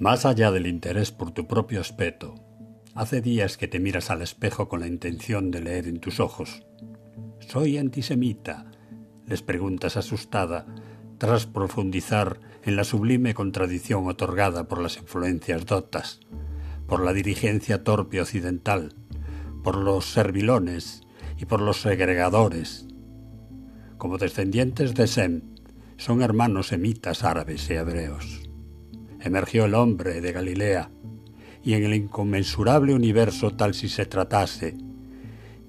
Más allá del interés por tu propio aspecto, hace días que te miras al espejo con la intención de leer en tus ojos. ¿Soy antisemita? les preguntas asustada, tras profundizar en la sublime contradicción otorgada por las influencias dotas, por la dirigencia torpe occidental, por los servilones y por los segregadores. Como descendientes de Sem, son hermanos semitas árabes y hebreos. Emergió el hombre de Galilea, y en el inconmensurable universo tal si se tratase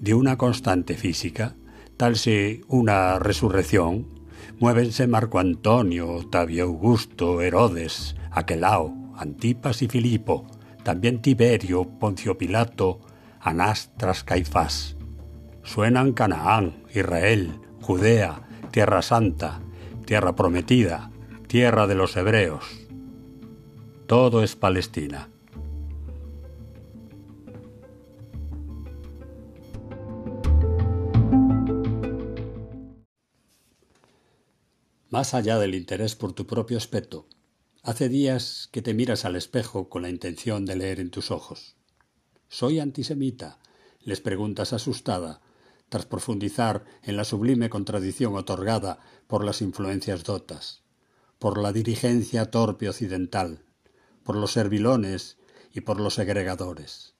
de una constante física, tal si una resurrección, muévense Marco Antonio, Octavio Augusto, Herodes, Aquelao, Antipas y Filipo, también Tiberio, Poncio Pilato, Anás tras Caifás. Suenan Canaán, Israel, Judea, Tierra Santa, Tierra Prometida, Tierra de los Hebreos. Todo es Palestina. Más allá del interés por tu propio aspecto, hace días que te miras al espejo con la intención de leer en tus ojos. ¿Soy antisemita? les preguntas asustada, tras profundizar en la sublime contradicción otorgada por las influencias dotas, por la dirigencia torpe occidental, por los servilones y por los segregadores.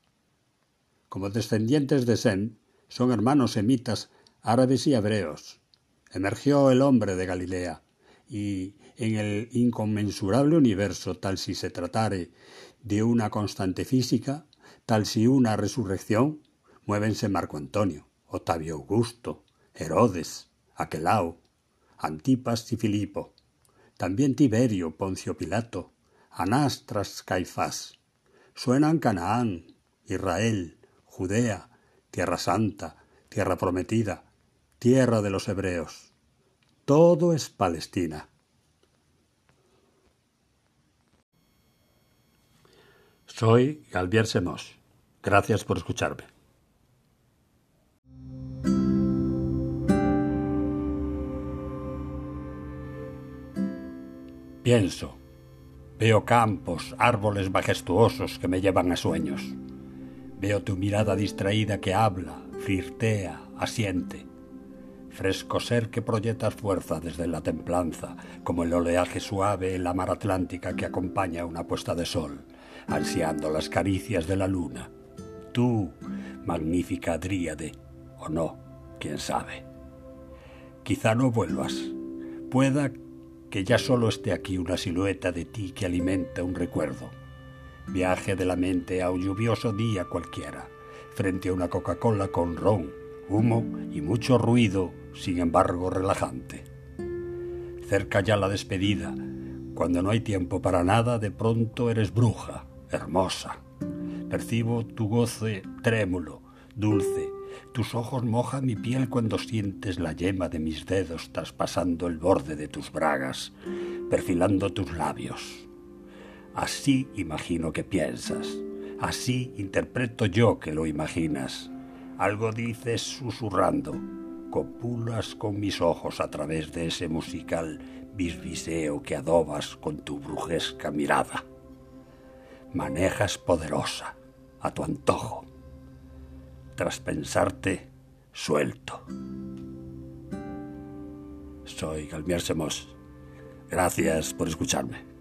Como descendientes de Sem, son hermanos semitas árabes y hebreos, emergió el hombre de Galilea, y en el inconmensurable universo, tal si se tratare de una constante física, tal si una resurrección, muévense Marco Antonio, Octavio Augusto, Herodes, Aquelao, Antipas y Filipo, también Tiberio, Poncio Pilato, Anás tras Caifás. Suenan Canaán, Israel, Judea, Tierra Santa, Tierra Prometida, tierra de los hebreos. Todo es Palestina. Soy Galvier Semos. Gracias por escucharme. Pienso. Veo campos, árboles majestuosos que me llevan a sueños. Veo tu mirada distraída que habla, flirtea, asiente fresco ser que proyectas fuerza desde la templanza, como el oleaje suave en la mar atlántica que acompaña una puesta de sol, ansiando las caricias de la luna. Tú, magnífica dríade, o no, quién sabe. Quizá no vuelvas. Pueda que ya solo esté aquí una silueta de ti que alimenta un recuerdo. Viaje de la mente a un lluvioso día cualquiera, frente a una Coca-Cola con ron, humo y mucho ruido sin embargo relajante. Cerca ya la despedida, cuando no hay tiempo para nada, de pronto eres bruja, hermosa. Percibo tu goce trémulo, dulce. Tus ojos mojan mi piel cuando sientes la yema de mis dedos traspasando el borde de tus bragas, perfilando tus labios. Así imagino que piensas, así interpreto yo que lo imaginas. Algo dices susurrando, copulas con mis ojos a través de ese musical bisbiseo que adobas con tu brujesca mirada. Manejas poderosa, a tu antojo. Tras pensarte, suelto. Soy Galmier Semos. Gracias por escucharme.